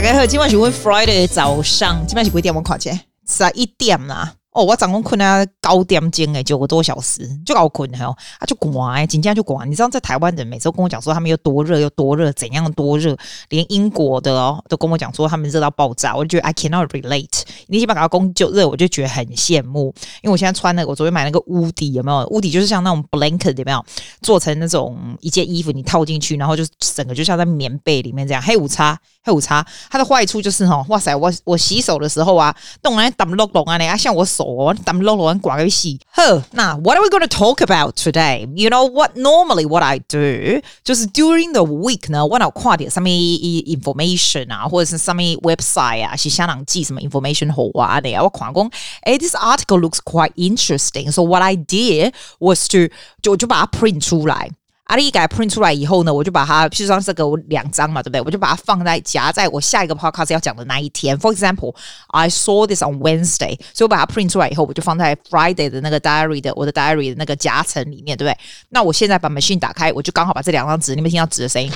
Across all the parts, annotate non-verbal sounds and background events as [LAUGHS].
大家好，今晚是问 Friday 早上，今晚是几点？我看见十一点啦。我早上困啊九点钟诶，九个多小时就搞困还有啊就滚哎，紧张就滚。你知道在台湾人每周跟我讲说他们有多热，有多热，怎样多热，连英国的哦都跟我讲说他们热到爆炸。我就觉得 I cannot relate。你起码搞到公就热，我就觉得很羡慕。因为我现在穿那个，我昨天买那个屋底有没有？屋底就是像那种 blanket 有没有？做成那种一件衣服，你套进去，然后就整个就像在棉被里面这样。黑五叉，黑五叉，它的坏处就是哈，哇塞，我我洗手的时候啊，动来打不落动啊，你啊像我手。我咱们喽喽挂个戏，呵，那 What are we going to talk about today? You know what? Normally, what I do 就是 during the week 呢，我要看点什么 information 啊，或者是什么 website 啊，是香港寄什么 information 好啊的，我看讲，哎，this article looks quite interesting. So what I did was to 就就把它 print 出来。 阿里给它 print 出来以后呢，我就把它，譬如说这个我两张嘛，对不对？我就把它放在夹在我下一个 podcast 要讲的那一天。For example, I saw this on Wednesday，所以我把它 print 出来以后，我就放在 Friday 的那个 diary 的我的 diary 的那个夹层里面，对不对？那我现在把 machine 打开，我就刚好把这两张纸，你们听到纸的声音，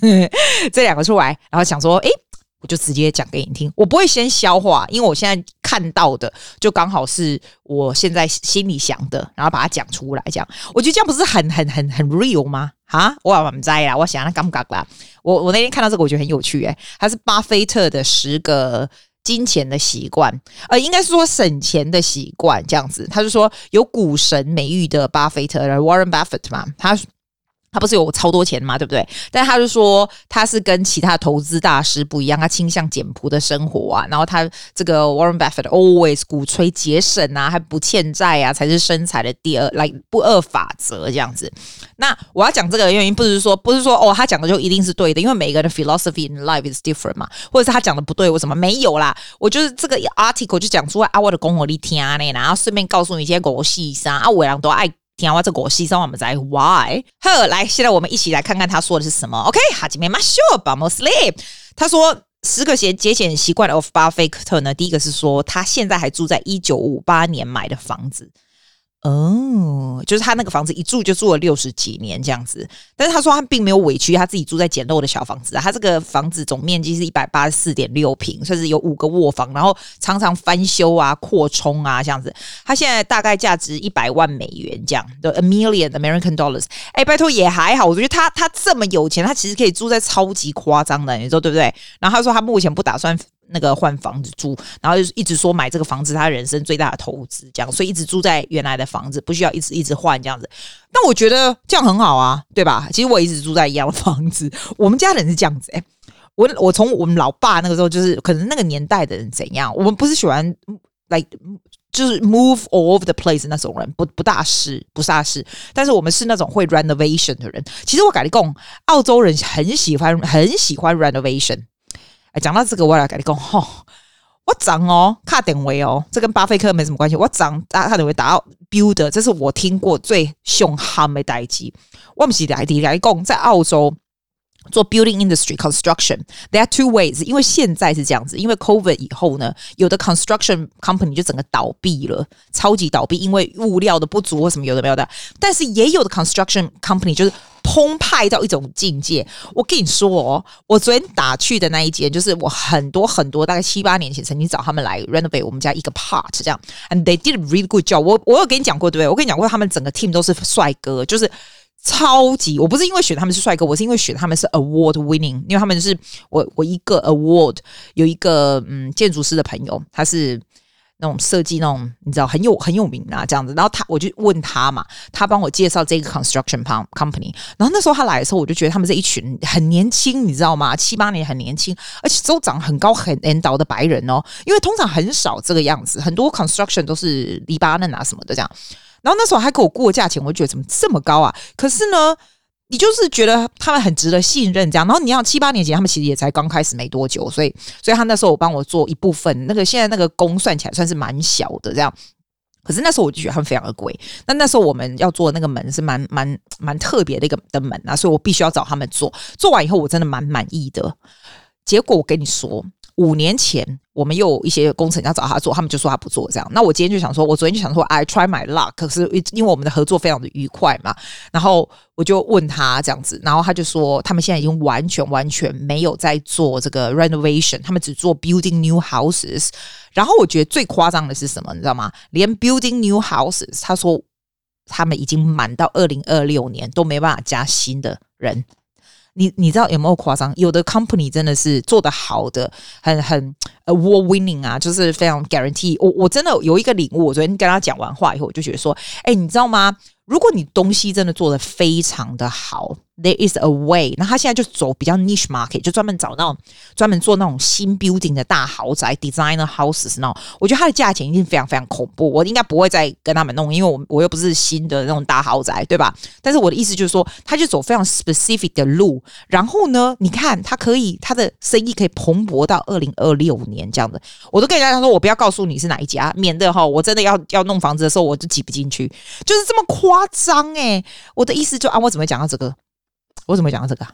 [LAUGHS] 这两个出来，然后想说，诶。我就直接讲给你听，我不会先消化，因为我现在看到的就刚好是我现在心里想的，然后把它讲出来，讲，我觉得这样不是很很很很 real 吗？哈，我我们在啦，我想那尴尬啦。我我那天看到这个，我觉得很有趣，诶，它是巴菲特的十个金钱的习惯，呃，应该是说省钱的习惯，这样子。他就说有股神美誉的巴菲特，Warren Buffett 嘛，他。他不是有超多钱嘛，对不对？但他就说他是跟其他投资大师不一样，他倾向简朴的生活啊。然后他这个 Warren Buffett always 鼓吹节省啊，还不欠债啊，才是生财的第二来不二法则这样子。那我要讲这个原因，不是说不是说哦，他讲的就一定是对的，因为每个人的 philosophy in life is different 嘛，或者是他讲的不对，为什么没有啦？我就是这个 article 就讲出来啊，我的公我力听呢，然后顺便告诉你一些狗屁啥啊，我两都爱。听完这个，我牺牲我们在 Why？好，来，现在我们一起来看看他说的是什么。OK，哈基米马修巴莫斯利，他说十个节节俭习惯的 of 巴菲特呢，第一个是说他现在还住在一九五八年买的房子。哦，就是他那个房子一住就住了六十几年这样子，但是他说他并没有委屈他自己住在简陋的小房子，他这个房子总面积是一百八十四点六平，甚至有五个卧房，然后常常翻修啊、扩充啊这样子。他现在大概价值一百万美元这样的 a million American dollars。哎，拜托也还好，我觉得他他这么有钱，他其实可以住在超级夸张的，你说对不对？然后他说他目前不打算。那个换房子住，然后就一直说买这个房子，他人生最大的投资，这样，所以一直住在原来的房子，不需要一直一直换这样子。那我觉得这样很好啊，对吧？其实我一直住在一样的房子，我们家人是这样子诶、我我从我们老爸那个时候，就是可能那个年代的人怎样，我们不是喜欢 like 就是 move all over the place 那种人，不不大是不大是，但是我们是那种会 renovation 的人。其实我跟你讲，澳洲人很喜欢很喜欢 renovation。哎，讲到这个，我来跟你讲吼，我涨哦，卡点位哦，这跟巴菲特没什么关系。我涨打卡点位打到 builder，这是我听过最凶悍的代志。我们是来的来讲，在澳洲做 building industry construction，there are two ways。因为现在是这样子，因为 COVID 以后呢，有的 construction company 就整个倒闭了，超级倒闭，因为物料的不足或什么有的没有的。但是也有的 construction company 就是。澎湃到一种境界，我跟你说哦，我昨天打去的那一间，就是我很多很多大概七八年前曾经找他们来 renovate 我们家一个 part 这样，and they did really good job 我。我我有跟你讲过对不对？我跟你讲过，他们整个 team 都是帅哥，就是超级。我不是因为选他们是帅哥，我是因为选他们是 award winning，因为他们是我我一个 award 有一个嗯建筑师的朋友，他是。那种设计那种你知道很有很有名啊，这样子，然后他我就问他嘛，他帮我介绍这个 construction company，然后那时候他来的时候，我就觉得他们是一群很年轻，你知道吗？七八年很年轻，而且都长很高很 N 倒的白人哦，因为通常很少这个样子，很多 construction 都是黎巴嫩啊什么的这样，然后那时候还给我过价钱，我就觉得怎么这么高啊？可是呢。你就是觉得他们很值得信任，这样。然后你要七八年前，他们其实也才刚开始没多久，所以，所以他那时候我帮我做一部分，那个现在那个工算起来算是蛮小的这样。可是那时候我就觉得他们非常的贵。那那时候我们要做的那个门是蛮蛮蛮特别的一个的门啊，所以我必须要找他们做。做完以后，我真的蛮满意的。结果我跟你说。五年前，我们又有一些工程要找他做，他们就说他不做这样。那我今天就想说，我昨天就想说，I try my luck。可是因为我们的合作非常的愉快嘛，然后我就问他这样子，然后他就说，他们现在已经完全完全没有在做这个 renovation，他们只做 building new houses。然后我觉得最夸张的是什么，你知道吗？连 building new houses，他说他们已经满到二零二六年都没办法加新的人。你你知道有没有夸张？有的 company 真的是做的好的，很很 award winning 啊，就是非常 guarantee。我我真的有一个领悟，我昨天跟他讲完话以后，我就觉得说，哎，你知道吗？如果你东西真的做得非常的好，there is a way。那他现在就走比较 niche market，就专门找那种专门做那种新 building 的大豪宅，designer houses 那种。我觉得它的价钱一定非常非常恐怖，我应该不会再跟他们弄，因为我我又不是新的那种大豪宅，对吧？但是我的意思就是说，他就走非常 specific 的路。然后呢，你看他可以他的生意可以蓬勃到二零二六年这样的。我都跟人家说，我不要告诉你是哪一家，免得哈，我真的要要弄房子的时候我就挤不进去，就是这么夸。夸张哎！我的意思就啊，我怎么讲到这个？我怎么讲到这个？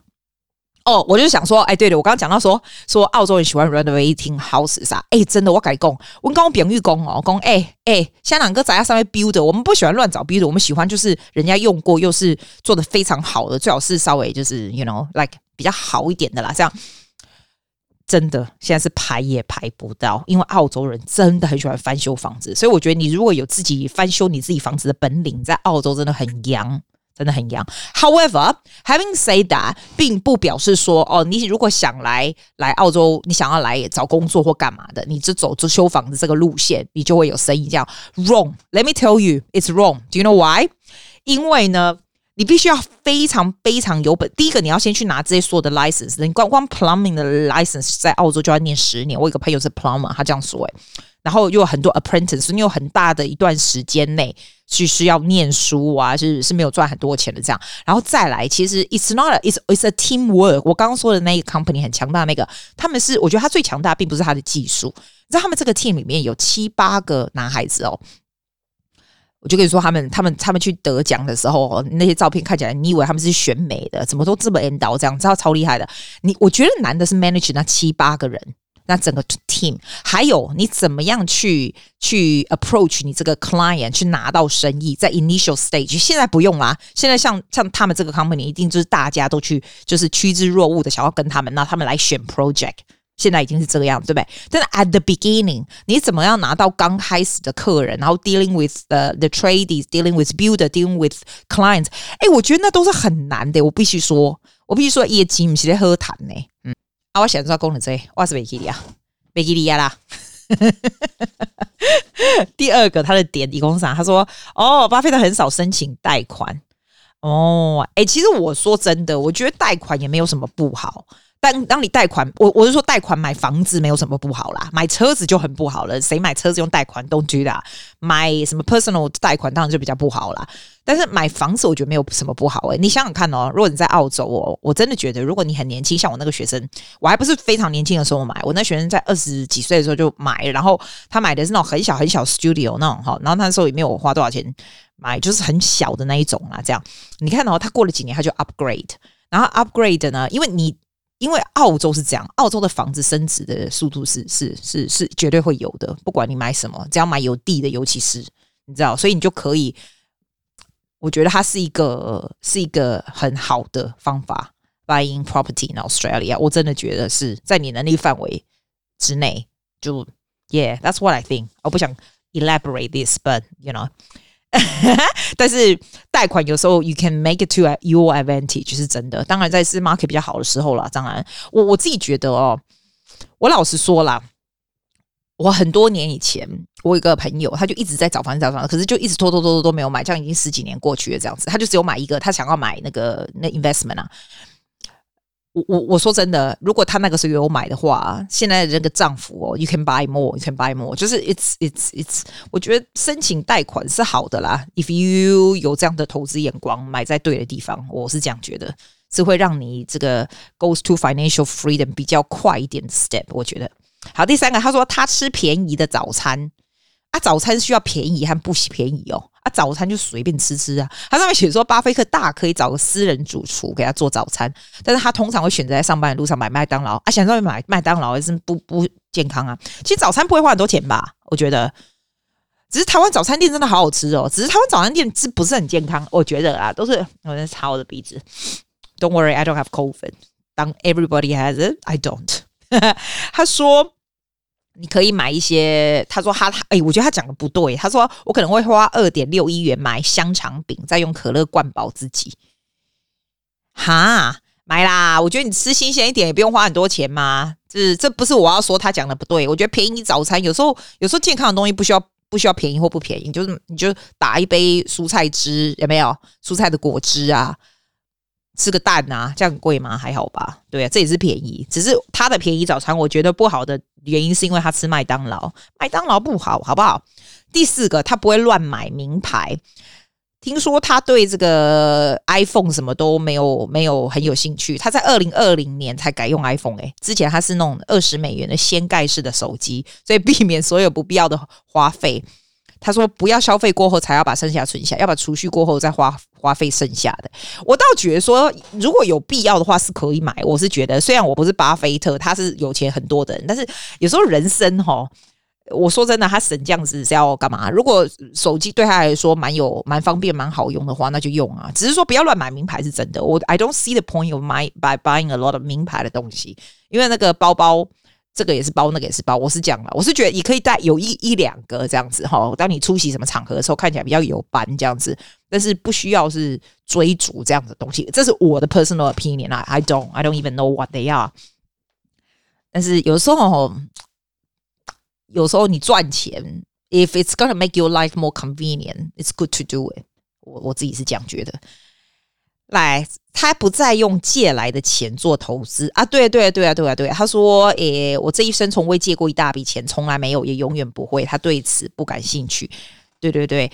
哦，我就想说，哎，对了，我刚刚讲到说说澳洲人喜欢 renovating houses 啊，哎，真的，我改讲，我刚刚扁玉工哦，讲哎哎，香港哥在上面 build，我们不喜欢乱找 build，我们喜欢就是人家用过又是做的非常好的，最好是稍微就是 you know like 比较好一点的啦，这样。真的，现在是排也排不到，因为澳洲人真的很喜欢翻修房子，所以我觉得你如果有自己翻修你自己房子的本领，在澳洲真的很洋，真的很洋。However, having said that，并不表示说哦，你如果想来来澳洲，你想要来找工作或干嘛的，你就走就修房子这个路线，你就会有生意。这样 wrong. Let me tell you, it's wrong. Do you know why? 因为呢。你必须要非常非常有本。第一个，你要先去拿这些所有的 license。你光光 plumbing 的 license 在澳洲就要念十年。我有个朋友是 plumber，他这样说诶。然后又有很多 apprentice，你有很大的一段时间内去需要念书啊，是是没有赚很多钱的这样。然后再来，其实 it's not a, it's it's a team work。我刚刚说的那个 company 很强大，那个他们是我觉得他最强大，并不是他的技术。你知道他们这个 team 里面有七八个男孩子哦。我就跟你说，他们、他们、他们去得奖的时候，那些照片看起来，你以为他们是选美的，怎么都这么 end 这样，知道超厉害的。你我觉得难的是 manage 那七八个人，那整个 team，还有你怎么样去去 approach 你这个 client 去拿到生意，在 initial stage，现在不用啦。现在像像他们这个 company，一定就是大家都去，就是趋之若鹜的想要跟他们，那他们来选 project。现在已经是这个样子，对不对？但是 at the beginning，你怎么样拿到刚开始的客人，然后 dealing with the the tradies，dealing with builder，dealing with clients，哎，我觉得那都是很难的。我必须说，我必须说，业绩不是在喝谈呢。嗯，啊，我想知道功能这，我是维基利亚，维基利亚啦。[LAUGHS] 第二个，他的点一共是啥？他说，哦，巴菲特很少申请贷款。哦，哎，其实我说真的，我觉得贷款也没有什么不好。但当你贷款，我我是说贷款买房子没有什么不好啦，买车子就很不好了。谁买车子用贷款？Don't do that。买什么 personal 贷款当然就比较不好啦。但是买房子我觉得没有什么不好诶、你想想看哦，如果你在澳洲哦，我真的觉得如果你很年轻，像我那个学生，我还不是非常年轻的时候买，我那学生在二十几岁的时候就买，然后他买的是那种很小很小 studio 那种哈，然后那时候也没有花多少钱买，就是很小的那一种啦。这样你看哦，他过了几年他就 upgrade，然后 upgrade 呢，因为你。因为澳洲是这样，澳洲的房子升值的速度是是是是绝对会有的，不管你买什么，只要买有地的，尤其是你知道，所以你就可以，我觉得它是一个是一个很好的方法，buying property in Australia，我真的觉得是在你能力范围之内，就 yeah，that's what I think。我不想 elaborate this，but you know。[LAUGHS] 但是贷款有时候 you can make it to your advantage 是真的。当然在是 market 比较好的时候了。当然，我我自己觉得哦，我老实说啦，我很多年以前，我有一个朋友，他就一直在找房子找房子，可是就一直拖拖拖拖都没有买，这样已经十几年过去了，这样子，他就只有买一个，他想要买那个那 investment 啊。我我我说真的，如果他那个时候有买的话，现在的这个涨幅哦，you can buy more，you can buy more，就是 it's it's it's，我觉得申请贷款是好的啦。If you 有这样的投资眼光，买在对的地方，我是这样觉得，是会让你这个 goes to financial freedom 比较快一点 step。我觉得好。第三个，他说他吃便宜的早餐啊，早餐需要便宜还不便宜哦？啊，早餐就随便吃吃啊。他上面写说，巴菲特大可以找个私人主厨给他做早餐，但是他通常会选择在上班的路上买麦当劳啊。想说买麦当劳也是不不健康啊。其实早餐不会花很多钱吧？我觉得，只是台湾早餐店真的好好吃哦。只是台湾早餐店是不是很健康？我觉得啊，都是我在擦我的鼻子。Don't worry, I don't have COVID. 当 everybody has it, I don't. [LAUGHS] 他说。你可以买一些，他说他他哎，我觉得他讲的不对。他说我可能会花二点六亿元买香肠饼，再用可乐灌饱自己。哈，买啦！我觉得你吃新鲜一点，也不用花很多钱嘛。这这不是我要说他讲的不对。我觉得便宜早餐有时候有时候健康的东西不需要不需要便宜或不便宜，就是你就打一杯蔬菜汁，有没有蔬菜的果汁啊？吃个蛋啊，这样贵吗？还好吧，对啊，这也是便宜。只是他的便宜早餐，我觉得不好的原因是因为他吃麦当劳，麦当劳不好，好不好？第四个，他不会乱买名牌。听说他对这个 iPhone 什么都没有，没有很有兴趣。他在二零二零年才改用 iPhone，诶，之前他是那种二十美元的掀盖式的手机，所以避免所有不必要的花费。他说：“不要消费过后才要把剩下存下，要把储蓄过后再花花费剩下的。”我倒觉得说，如果有必要的话是可以买。我是觉得，虽然我不是巴菲特，他是有钱很多的人，但是有时候人生哈，我说真的，他省这样子是要干嘛？如果手机对他来说蛮有蛮方便、蛮好用的话，那就用啊。只是说不要乱买名牌是真的。我 I don't see the point of my by buying a lot of 名牌的东西，因为那个包包。这个也是包，那个也是包。我是讲了，我是觉得你可以带有一一两个这样子哈。当你出席什么场合的时候，看起来比较有班这样子，但是不需要是追逐这样的东西。这是我的 personal opinion 啊，I don't, I don't even know what they are。但是有时候，有时候你赚钱，if it's gonna make your life more convenient, it's good to do it。我我自己是这样觉得。来，他不再用借来的钱做投资啊！对对对啊，对啊，对！他说：“诶，我这一生从未借过一大笔钱，从来没有，也永远不会。他对此不感兴趣。”对对对，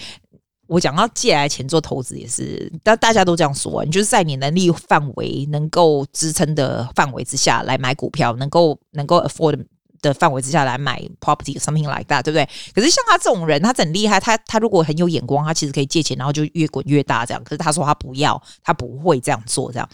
我讲到借来钱做投资也是，但大家都这样说，你就是在你能力范围能够支撑的范围之下来买股票，能够能够 afford。的范围之下来买 property，something like that，对不对？可是像他这种人，他很厉害，他他如果很有眼光，他其实可以借钱，然后就越滚越大这样。可是他说他不要，他不会这样做这样。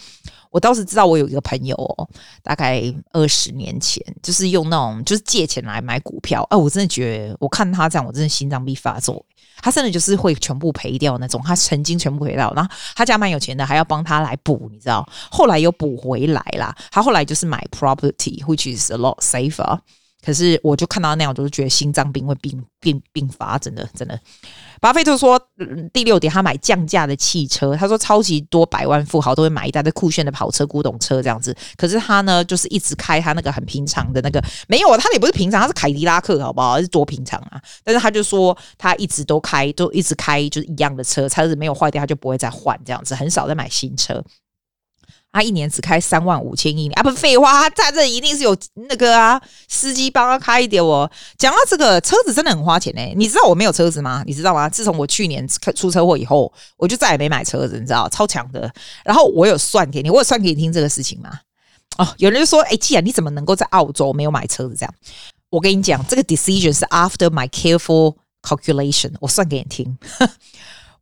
我倒是知道，我有一个朋友哦，大概二十年前，就是用那种就是借钱来买股票。哎，我真的觉得，我看他这样，我真的心脏病发作。他真的就是会全部赔掉那种，他曾经全部赔掉，然后他家蛮有钱的，还要帮他来补，你知道？后来又补回来啦。他后来就是买 property，which is a lot safer。可是我就看到那样，我就觉得心脏病会病病病发，真的真的。巴菲特说，第六点，他买降价的汽车。他说，超级多百万富豪都会买一大堆酷炫的跑车、古董车这样子。可是他呢，就是一直开他那个很平常的那个，没有，他也不是平常，他是凯迪拉克，好不好？是多平常啊！但是他就说，他一直都开，都一直开，就是一样的车，车子没有坏掉，他就不会再换这样子，很少再买新车。他一年只开三万五千英里啊！不废话，他在这一定是有那个啊，司机帮他开一点。我讲到这个车子真的很花钱哎，你知道我没有车子吗？你知道吗？自从我去年出车祸以后，我就再也没买车子，你知道，超强的。然后我有算给你，我有算给你听这个事情吗？哦，有人就说，哎，既然你怎么能够在澳洲没有买车子？这样，我跟你讲，这个 decision 是 after my careful calculation，我算给你听。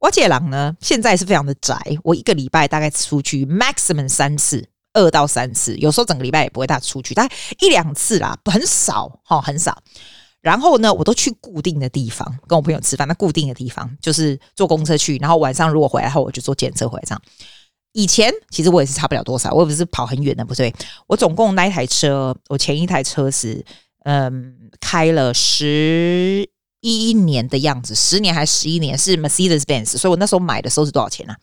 我姐郎呢，现在是非常的宅。我一个礼拜大概出去 maximum 三次，二到三次，有时候整个礼拜也不会大出去，大概一两次啦，很少哈，很少。然后呢，我都去固定的地方跟我朋友吃饭，那固定的地方就是坐公车去，然后晚上如果回来后，我就坐检测回来这样。以前其实我也是差不了多少，我也不是跑很远的，不对。我总共那一台车，我前一台车是嗯开了十。一一年的样子，十年还是十一年？是 Mercedes-Benz，所以我那时候买的时候是多少钱呢？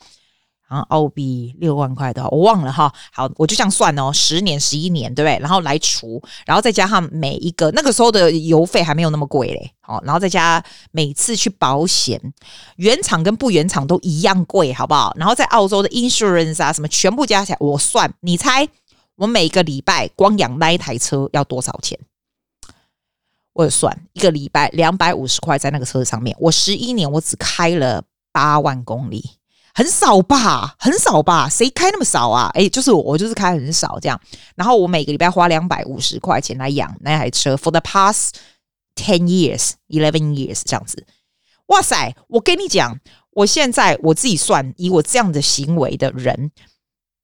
啊，澳币六万块的，我忘了哈。好，我就这样算哦，十年、十一年，对不对？然后来除，然后再加上每一个那个时候的油费还没有那么贵嘞，好，然后再加每次去保险，原厂跟不原厂都一样贵，好不好？然后在澳洲的 insurance 啊什么，全部加起来，我算，你猜我每个礼拜光养那一台车要多少钱？我有算一个礼拜两百五十块在那个车子上面，我十一年我只开了八万公里，很少吧？很少吧？谁开那么少啊？诶，就是我，我就是开很少这样。然后我每个礼拜花两百五十块钱来养那台车，for the past ten years, eleven years 这样子。哇塞！我跟你讲，我现在我自己算，以我这样的行为的人，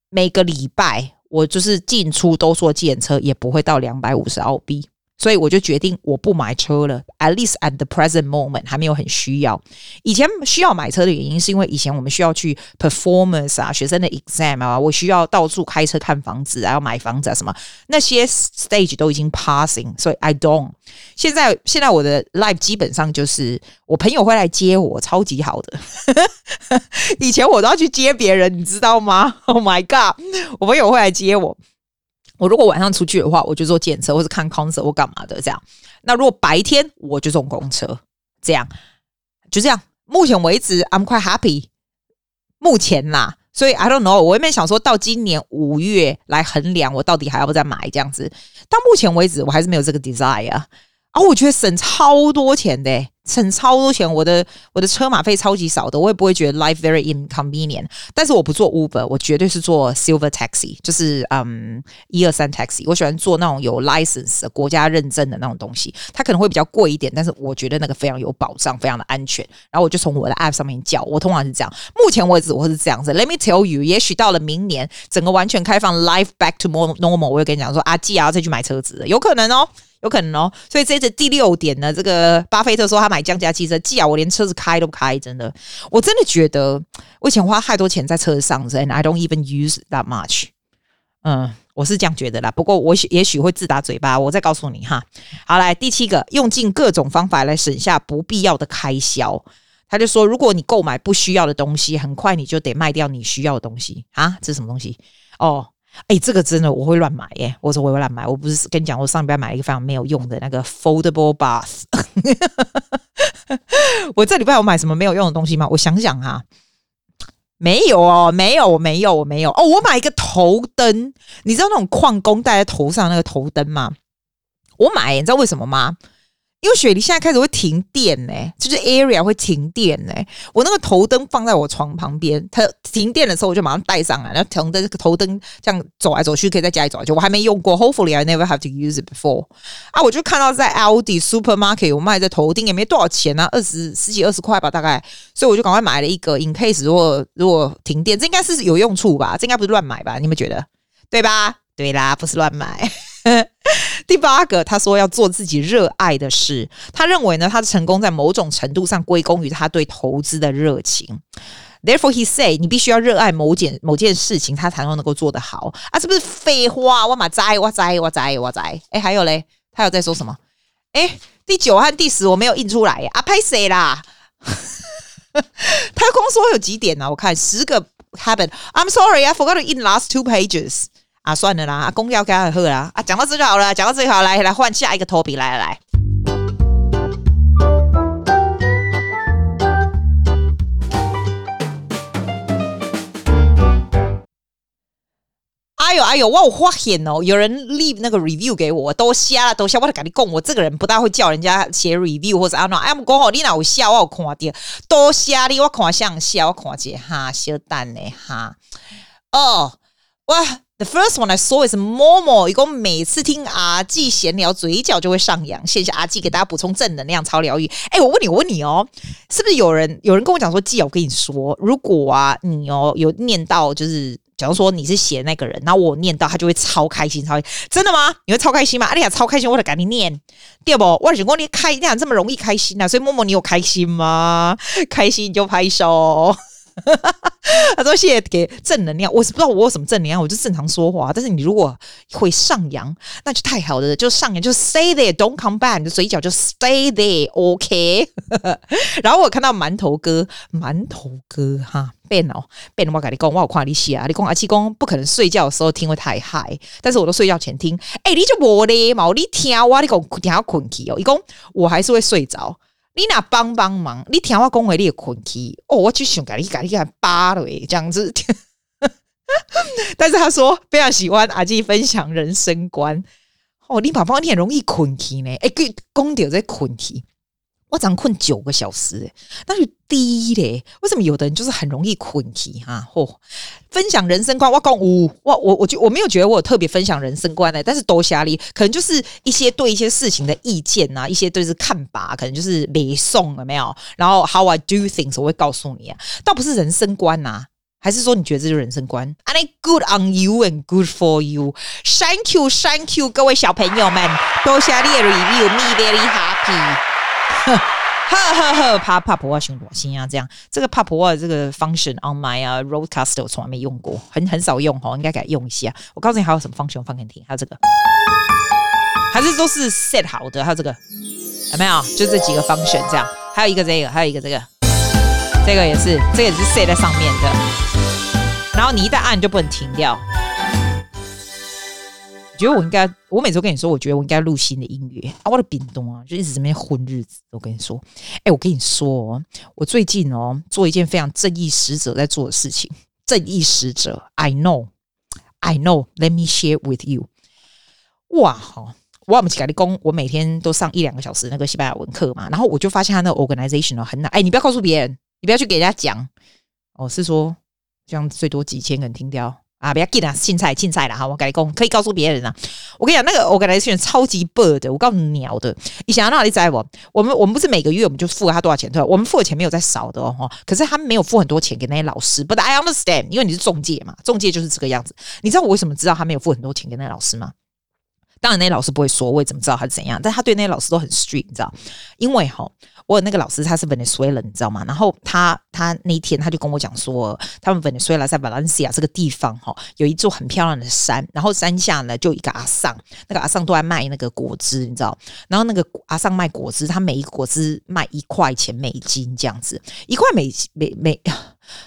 每个礼拜我就是进出都坐计程车，也不会到两百五十澳币。所以我就决定我不买车了，at least at the present moment 还没有很需要。以前需要买车的原因是因为以前我们需要去 performance 啊，学生的 exam 啊，我需要到处开车看房子啊，要买房子啊什么，那些 stage 都已经 passing，所以 I don't。现在现在我的 life 基本上就是我朋友会来接我，超级好的。[LAUGHS] 以前我都要去接别人，你知道吗？Oh my god，我朋友会来接我。我如果晚上出去的话，我就坐电车，或是看 concert 或干嘛的这样。那如果白天，我就坐公车，这样就这样。目前为止，I'm quite happy。目前啦，所以 I don't know，我也没想说到今年五月来衡量我到底还要不再买这样子。到目前为止，我还是没有这个 desire。啊，我觉得省超多钱的、欸。省超多钱，我的我的车马费超级少的，我也不会觉得 life very inconvenient。但是我不做 Uber，我绝对是坐 Silver Taxi，就是嗯一二三 Taxi。我喜欢坐那种有 license 国家认证的那种东西，它可能会比较贵一点，但是我觉得那个非常有保障，非常的安全。然后我就从我的 app 上面叫，我通常是这样。目前为止我是这样子。Let me tell you，也许到了明年整个完全开放，life back to more normal，我会跟你讲说啊，既然要再去买车子，有可能哦。有可能哦，所以这是第六点呢。这个巴菲特说他买降价汽车，既然我连车子开都不开，真的，我真的觉得我以前花太多钱在车子上，and I don't even use that much。嗯，我是这样觉得啦。不过我也许会自打嘴巴，我再告诉你哈。好，来第七个，用尽各种方法来省下不必要的开销。他就说，如果你购买不需要的东西，很快你就得卖掉你需要的东西啊。这是什么东西？哦。哎、欸，这个真的我会乱买耶！我说我会乱买，我不是跟你讲，我上礼拜买了一个非常没有用的那个 foldable bath。[LAUGHS] 我这礼拜有买什么没有用的东西吗？我想想哈，没有哦，没有，我没有，我没有哦。我买一个头灯，你知道那种矿工戴在头上那个头灯吗？我买，你知道为什么吗？因为雪梨现在开始会停电呢、就是 area 会停电呢、我那个头灯放在我床旁边，它停电的时候我就马上带上来，然后头灯这个头灯这样走来走去，可以在家里走来走。我还没用过，Hopefully I never have to use it before。啊，我就看到在 Aldi Supermarket 有卖的头灯，也没多少钱啊，二十十几二十块吧，大概。所以我就赶快买了一个，in case 如果如果停电，这应该是有用处吧？这应该不是乱买吧？你们觉得对吧？对啦，不是乱买。第八个，他说要做自己热爱的事。他认为呢，他的成功在某种程度上归功于他对投资的热情。Therefore, he say，你必须要热爱某件某件事情，他才能能够做得好啊！是不是废话？我嘛知，我知，我知，我知。哎，还有嘞，他有在说什么？哎，第九和第十我没有印出来啊，拍谁啦？[LAUGHS] 他光说有几点呢、我看十个 habit。I'm sorry, I forgot to in last two pages. 啊，算了啦，啊，公要给他喝啦，啊，讲到这就好了，讲到这就好，来来换下一个托比来来来。哎呦哎呦，我有发现哦，有人 leave 那个 review 给我，都瞎了，都瞎，我得跟你讲，我这个人不大会叫人家写 review 或者啊那，哎，我讲哦，你哪有笑，我有看到，都瞎你，我看像笑，我看见哈，小蛋呢哈，哦，哇。The first one I saw is Momo，一共每次听阿纪闲聊，嘴角就会上扬。谢谢阿纪给大家补充正能量，超疗愈。哎、我问你，我问你哦，是不是有人有人跟我讲说，纪，我跟你说，如果啊你哦有念到，就是假如说你是写那个人，然后我念到，他就会超开心，超真的吗？你会超开心吗？阿丽亚超开心，我得赶紧念，对不？我想说你开这样这么容易开心呐、啊，所以 Momo 你有开心吗？开心你就拍手。[LAUGHS] 哈 [LAUGHS] 哈他说：“谢谢给正能量，我是不知道我有什么正能量，我就正常说话。但是你如果会上扬，那就太好了，就上扬，就 stay there，don't come back，你的嘴角就 stay there，OK。[LAUGHS] ”然后我看到馒头哥，馒头哥哈变哦变，我跟你讲，我有看你写啊，你讲阿七公不可能睡觉的时候听会太嗨，但是我都睡觉前听。哎、你就无咧嘛？你听我，你讲听困去哦，一共我还是会睡着。你若帮帮忙，你听我讲话，你也困去哦。我就想甲你，甲你甲扒了诶，这样子。[LAUGHS] 但是他说非常喜欢阿基分享人生观。哦，你爸爸你很容易困去呢。哎，给公掉在困去。我早上困九个小时，欸，那是低嘞。为什么有的人就是很容易困起哈？嚯、哦，分享人生观，我讲我我我我就我没有觉得我有特别分享人生观的，但是多压力，可能就是一些对一些事情的意见啊，一些对是看法，可能就是没送了没有。然后 how I do things 我会告诉你啊，倒不是人生观呐，啊，还是说你觉得这就是人生观？I'm good on you and good for you，thank you，thank you，各位小朋友们，多谢你的 review，me very happy。呵呵呵，怕怕婆啊，熊多心啊，这样这个怕婆啊，这个 function on my 啊 Rodecaster 我从来没用过，很很少用哈，应该改用一下。我告诉你还有什么 function 放给你听，还有这个，还是都是 set 好的，还有这个有没有？就这几个 function 这样，还有一个这个，还有一个这个，这个也是，这个也是 set 在上面的，然后你一旦按就不能停掉。觉得我应该，我每次都跟你说，我觉得我应该录新的音乐啊！我的屏东啊，就一直这边混日子。我跟你说，哎、我跟你说，我最近哦做一件非常正义使者在做的事情。正义使者，I know, I know. Let me share with you。哇，好，我要么去跟你讲，我每天都上一两个小时那个西班牙文课嘛，然后我就发现他那个 organization 哦很难。哎、你不要告诉别人，你不要去给人家讲。哦，是说这样最多几千个人听掉。啊，不要紧啊，青菜青菜了哈，我跟你讲，可以告诉别人啊。我跟你讲，那个我跟来选超级 bird，我告诉你鸟的。你想要哪里在我？我们我们不是每个月我们就付他多少钱对吧？我们付的钱没有在少的哦。可是他没有付很多钱给那些老师，But I understand，因为你是中介嘛，中介就是这个样子。你知道我为什么知道他没有付很多钱给那些老师吗？当然那些老师不会说，我也怎么知道他是怎样？但他对那些老师都很 strict，你知道？因为哈。我那个老师他是 Venezuela，你知道吗？然后他他那一天他就跟我讲说，他们 Venezuela 在 Valencia 这个地方哈，有一座很漂亮的山，然后山下呢就一个阿桑，那个阿桑都在卖那个果汁，你知道？然后那个阿桑卖果汁，他每一个果汁卖一块钱美金这样子，一块美美美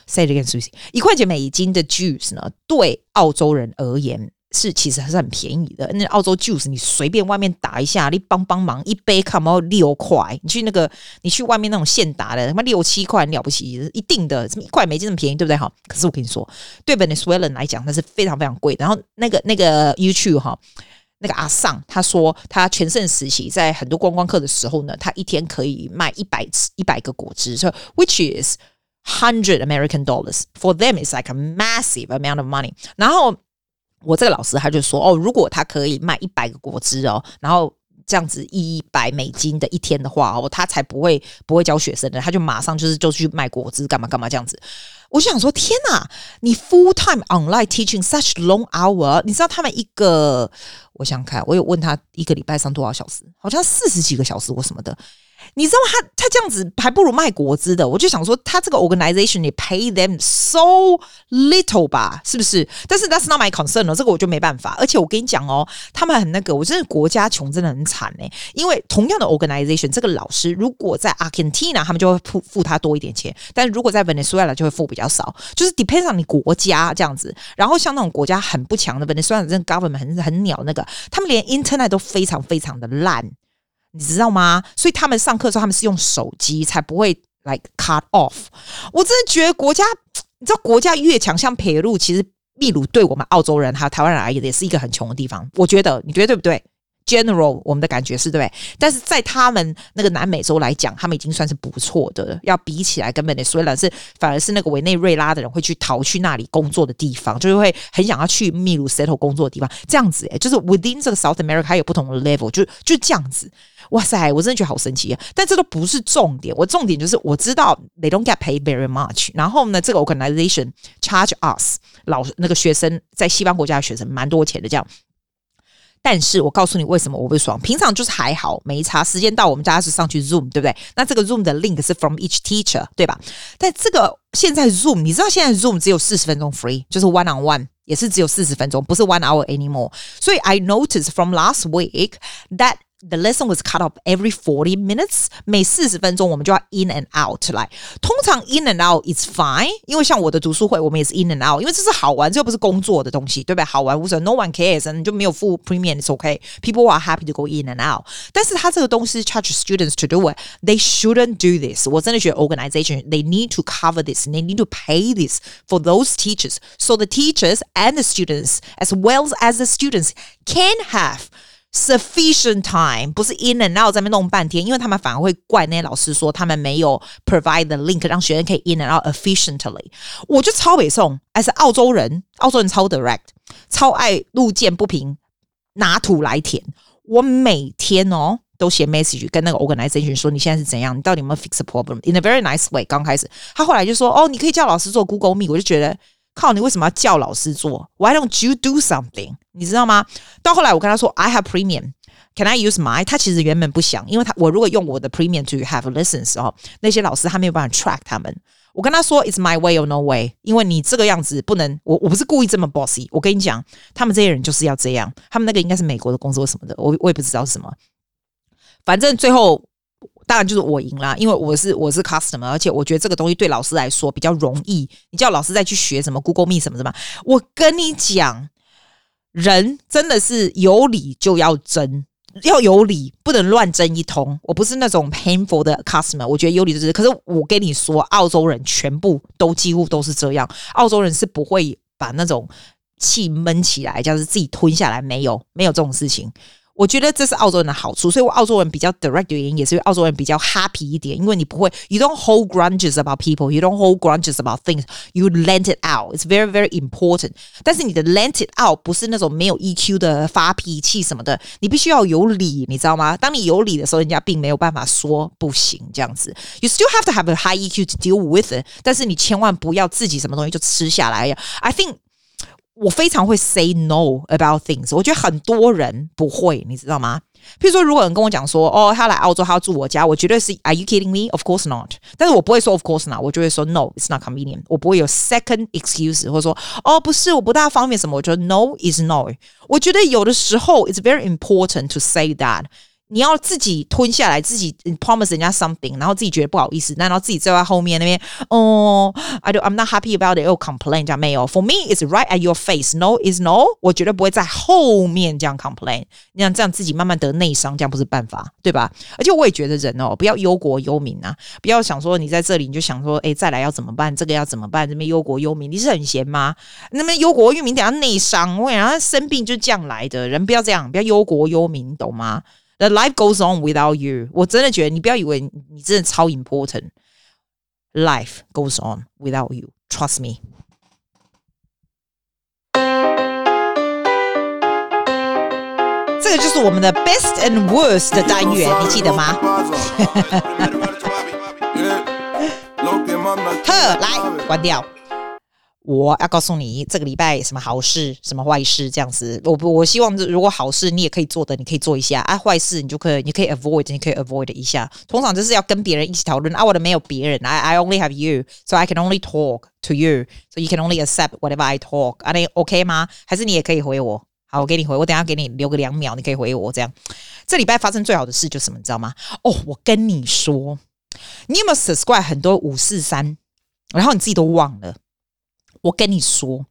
，say it again，是不是？一块钱美金的 juice 呢，对澳洲人而言。是，其实还是很便宜的。那澳洲 juice 你随便外面打一下，你帮帮忙，一杯看不到六块。你去那个，你去外面那种现打的，他妈六七块，了不起，一定的，这么一块美金这么便宜，对不对？哈，可是我跟你说，对 Venezuela 来讲，那是非常非常贵。然后那个那个 YouTube 哈，那个阿桑他说，他全盛时期在很多观光客的时候呢，他一天可以卖一百一百个果汁，所以 which is hundred American dollars for them is like a massive amount of money。然后我这个老师他就说哦，如果他可以卖一百个果汁哦，然后这样子一百美金的一天的话哦，他才不会不会教学生的，他就马上就是就去卖果汁干嘛干嘛这样子。我就想说天哪，你 full time online teaching such long hour，你知道他们一个，我想看，我有问他一个礼拜上多少小时，好像四十几个小时或什么的。你知道他他这样子还不如卖果汁的，我就想说他这个 organization 你 pay them so little 吧，是不是？但是 that's not my concern 哦，这个我就没办法。而且我跟你讲哦，他们很那个，我真的国家穷真的很惨哎。因为同样的 organization，这个老师如果在 Argentina，他们就会付付他多一点钱；但是如果在 Venezuela 就会付比较少，就是 depends on 你国家这样子。然后像那种国家很不强的 Venezuela，这个 government 很很鸟那个，他们连 internet 都非常非常的烂。你知道吗？所以他们上课的时候，他们是用手机，才不会 like cut off。我真的觉得国家，你知道国家越强，像裴路，其实秘鲁对我们澳洲人还有台湾人而言，也是一个很穷的地方。我觉得，你觉得对不对？General，我们的感觉是对？但是在他们那个南美洲来讲，他们已经算是不错的。要比起来，根本的，虽然是反而是那个委内瑞拉的人会去逃去那里工作的地方，就是会很想要去秘鲁 settle 工作的地方。这样子，诶，就是 within 这个 South America 还有不同的 level，就就这样子。哇塞，我真的觉得好神奇啊！但这都不是重点，我重点就是我知道 they don't get paid very much。然后呢，这个 organization charge us 老那个学生在西方国家的学生蛮多钱的，这样。但是我告诉你为什么我不爽。平常就是还好，没差。时间到，我们家是上去 Zoom，对不对？那这个 Zoom 的 link 是 from each teacher，对吧？但这个现在 Zoom，你知道现在 Zoom 只有四十分钟 free，就是 one on one，也是只有四十分钟，不是 one hour anymore。所以 I noticed from last week that The lesson was cut off every forty minutes，每四十分钟我们就要 in and out 来。通常 in and out is fine，因为像我的读书会，我们也是 in and out，因为这是好玩，这又不是工作的东西，对不对？好玩无所谓，no one cares，你就没有付 premium，it's okay。People are happy to go in and out。但是他这个东西 charge students to do it，they shouldn't do this。我真的觉得 organization they need to cover this，they need to pay this for those teachers，so the teachers and the students as well as the students can have。 sufficient time，不是 in and out 在那弄半天，因为他们反而会怪那些老师说他们没有 provide the link 让学生可以 in and out efficiently。我就超北宋，还是澳洲人，澳洲人超 direct，超爱路见不平拿土来填。我每天哦。都写 message 跟那个 organization 说，你现在是怎样？你到底有没有 fix the problem in a very nice way？刚开始，他后来就说哦，你可以叫老师做 Google Meet。我就觉得靠，你为什么要叫老师做？Why don't you do something？你知道吗？到后来我跟他说 I have premium，can I use my？他其实原本不想，因为他我如果用我的 premium to have lessons 哦，那些老师他没有办法 track 他们。我跟他说 It's my way or no way，因为你这个样子不能，我我不是故意这么 bossy。我跟你讲，他们这些人就是要这样。他们那个应该是美国的工作什么的，我我也不知道是什么。反正最后当然就是我赢啦，因为我是我是 customer，而且我觉得这个东西对老师来说比较容易。你叫老师再去学什么 Google Meet 什么什么，我跟你讲，人真的是有理就要争，要有理，不能乱争一通。我不是那种 painful 的 customer，我觉得有理就是。可是我跟你说，澳洲人全部都几乎都是这样，澳洲人是不会把那种气闷起来，就是自己吞下来，没有没有这种事情。我觉得这是澳洲人的好处，所以我澳洲人比较 direct 的原因也是因为澳洲人比较 happy 一点，因为你不会，you don't hold grudges about people，you don't hold grudges about things，you let it out，it's very very important。但是你的 let it out 不是那种没有 EQ 的发脾气什么的，你必须要有理，你知道吗？当你有理的时候，人家并没有办法说不行这样子。You still have to have a high EQ to deal with it，但是你千万不要自己什么东西就吃下来呀。I think。 我非常会 say no about things，我觉得很多人不会，你知道吗？譬如说，如果有人跟我讲说，哦，他来澳洲，他要住我家，我绝对是 Are you kidding me? Of course not。但是我不会说 Of course not，我就会说 No, it's not convenient。我不会有 second excuse，或者说哦，不是，我不大方便什么。我觉得 No is no。我觉得有的时候 it's very important to say that。 你要自己吞下来，自己 promise 人家 something，然后自己觉得不好意思，然后自己在后面那边哦 i do I'm not happy about it，又 complain 这样没有？For me, it's right at your face. No is no，我绝对不会在后面这样 complain。你想这样自己慢慢得内伤，这样不是办法，对吧？而且我也觉得人哦，不要忧国忧民啊，不要想说你在这里你就想说，哎，再来要怎么办？这个要怎么办？这边忧国忧民，你是很闲吗？那么忧国忧民，等下内伤，我然后生病就这样来的，人不要这样，不要忧国忧民，懂吗 ？The life goes on without you。我真的觉得，你不要以为你真的超 important。Life goes on without you. Trust me。这个就是我们的 best and worst 的单元，你记得吗？呵，来关掉。 [LAUGHS] 我要告诉你，这个礼拜什么好事，什么坏事，这样子。我不，我希望如果好事你也可以做的，你可以做一下啊。坏事你就可以，你可以 avoid，你可以 avoid 一下。通常就是要跟别人一起讨论啊。我的没有别人，I I only have you，so I can only talk to you，so you can only accept whatever I talk。啊，你 OK 吗？还是你也可以回我？好，我给你回，我等下给你留个两秒，你可以回我这样。这礼拜发生最好的事就是什么，你知道吗？哦，我跟你说，你有没有 subscribe 很多五四三，然后你自己都忘了？我跟你说，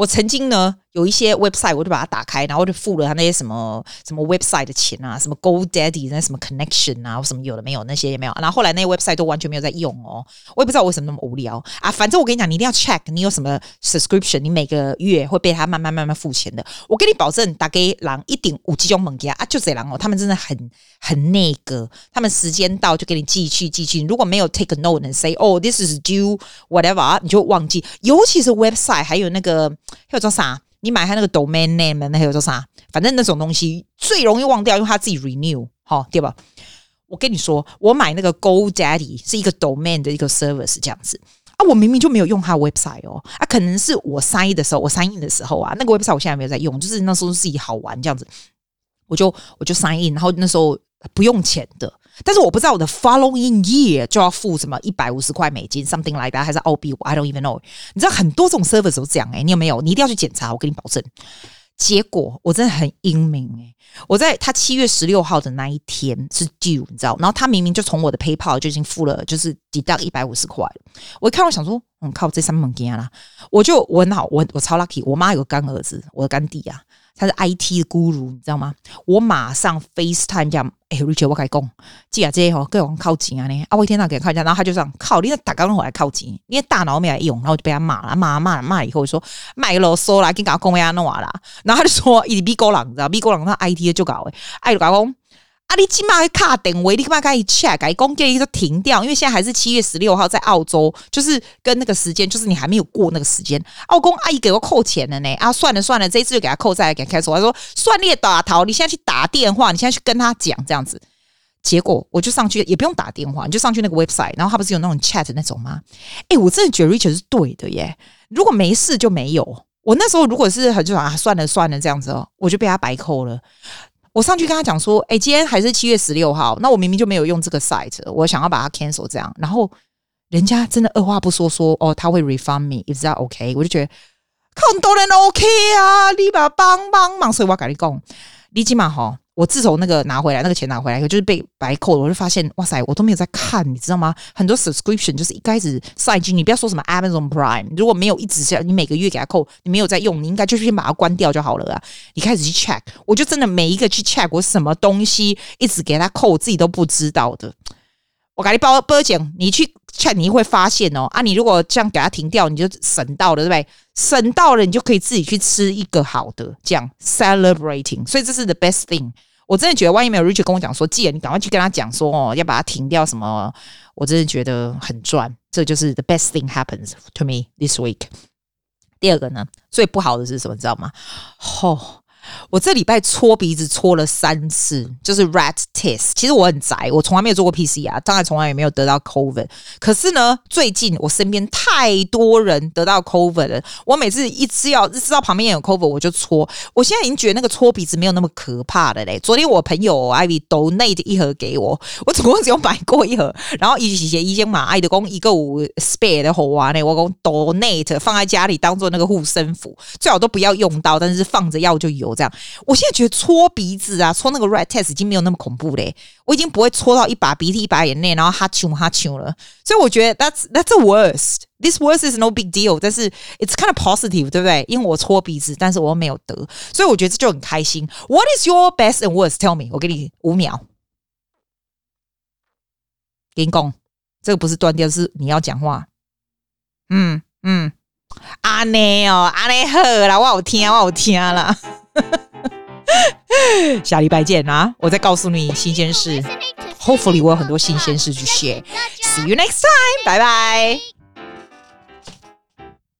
我曾经呢有一些 website，我就把它打开，然后就付了他那些什么什么 website 的钱啊，什么 GoDaddy 那什么 connection 啊，什么有的没有那些也没有。然后后来那些 website 都完全没有在用哦，我也不知道为什么那么无聊啊。反正我跟你讲，你一定要 check 你有什么 subscription，你每个月会被他慢慢慢慢付钱的。我跟你保证，打给狼一定五 G 种猛给啊，就这狼哦，他们真的很很那个，他们时间到就给你寄去寄去。如果没有 take a note and say oh this is due whatever，你就忘记，尤其是。website 还有那个还有叫啥？你买他那个 domain name 那还有叫啥？反正那种东西最容易忘掉，因为他自己 renew 好对吧？我跟你说，我买那个 GoDaddy 是一个 domain 的一个 service 这样子啊，我明明就没有用他 website 哦啊，可能是我 sign 的时候，我 sign 的时候啊，那个 website 我现在没有在用，就是那时候自己好玩这样子，我就我就 sign in，然后那时候不用钱的。但是我不知道我的 following year 就要付什么一百五十块美金 something like that 还是澳币，I don't even know。你知道很多这种 service 都这样诶、你有没有？你一定要去检查，我跟你保证。结果我真的很英明诶、我在他七月十六号的那一天是 due，你知道？然后他明明就从我的 PayPal 就已经付了，就是 deduct 一百五十块。我一看，我想说，嗯，靠，这三门件啦，我就我很好，我我超 lucky，我妈有个干儿子，我的干弟啊。他是 IT 的 guru，你知道吗？我马上 FaceTime 讲，哎、，Richard，我跟你讲，记啊，这些吼各种靠近啊呢，啊，我一天到给他看一下，然后他就这样靠，你那打刚回来靠近，因为大脑没来用，然后就被他骂了，骂骂骂了以后说卖啰嗦啦，跟搞工呀弄啊啦，然后他就说，一直逼狗狼，你知道，逼狗狼他 IT 就搞诶，哎，就搞啊！你起码卡电话，你起码可以 check，改工给一个停掉，因为现在还是七月十六号，在澳洲，就是跟那个时间，就是你还没有过那个时间。澳工阿姨给我扣钱了呢！啊，算了算了，这一次就给他扣，再来给他开锁。他说：“算你打逃，你现在去打电话，你现在去跟他讲这样子。”结果我就上去，也不用打电话，你就上去那个 website，然后他不是有那种 chat 那种吗？哎，我真的觉得 Richard 是对的耶！如果没事就没有。我那时候如果是很就啊，算了算了这样子哦，我就被他白扣了。我上去跟他讲说，哎、欸，今天还是七月十六号，那我明明就没有用这个 site，我想要把它 cancel 这样，然后人家真的二话不说说，哦，他会 refund me，is that OK？我就觉得，很多人 OK 啊，你把帮帮忙，所以我要跟你讲，你起码哈。我自从那个拿回来，那个钱拿回来以后，就是被白扣了。我就发现，哇塞，我都没有在看，你知道吗？很多 subscription 就是一开始赛进，你不要说什么 Amazon Prime，如果没有一直下，你每个月给他扣，你没有在用，你应该就先把它关掉就好了啊。你开始去 check，我就真的每一个去 check 我什么东西一直给他扣，我自己都不知道的。我给你包保险，你去 check，你会发现哦啊，你如果这样给他停掉，你就省到了，对不对？省到了，你就可以自己去吃一个好的，这样 celebrating。所以这是 the best thing。我真的觉得，万一没有 Richard 跟我讲说，借你赶快去跟他讲说哦，要把它停掉什么，我真的觉得很赚。这就是 the best thing happens to me this week。第二个呢，最不好的是什么，你知道吗？吼。我这礼拜搓鼻子搓了三次，就是 rat test。其实我很宅，我从来没有做过 PCR，当然从来也没有得到 COVID。可是呢，最近我身边太多人得到 COVID 了，我每次一知道知道旁边有 COVID，我就搓。我现在已经觉得那个搓鼻子没有那么可怕的嘞。昨天我朋友 Ivy donate 一盒给我，我总共只有买过一盒，然后一些已经买爱的工一个五 spare 的好玩呢，我讲 donate 放在家里当做那个护身符，最好都不要用到，但是放着药就有。这样，我现在觉得搓鼻子啊，搓那个 rat test 已经没有那么恐怖嘞，我已经不会搓到一把鼻涕一把眼泪，然后哈啾哈啾了。所以我觉得 that's that's the worst. This worst is no big deal，但是 it's kind of positive，对不对？因为我搓鼻子，但是我没有得，所以我觉得这就很开心。What is your best and worst? Tell me，我给你五秒，给你讲，这个不是断掉，是你要讲话。嗯嗯，阿内哦，阿内好啦，我有听，我有听啦。下礼拜见啊！我再告诉你新鲜事。Hopefully，我有很多新鲜事去 share。See you next time，拜拜。